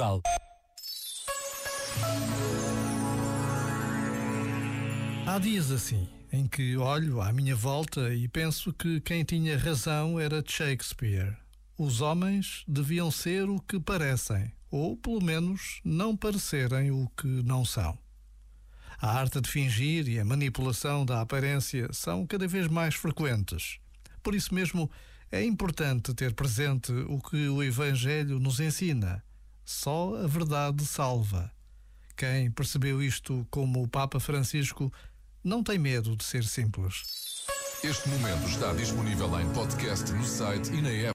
Portugal. Há dias assim, em que olho à minha volta e penso que quem tinha razão era Shakespeare. Os homens deviam ser o que parecem, ou pelo menos não parecerem o que não são. A arte de fingir e a manipulação da aparência são cada vez mais frequentes. Por isso mesmo, é importante ter presente o que o Evangelho nos ensina. Só a verdade salva. Quem percebeu isto como o Papa Francisco não tem medo de ser simples. Este momento está disponível em podcast no site e na app.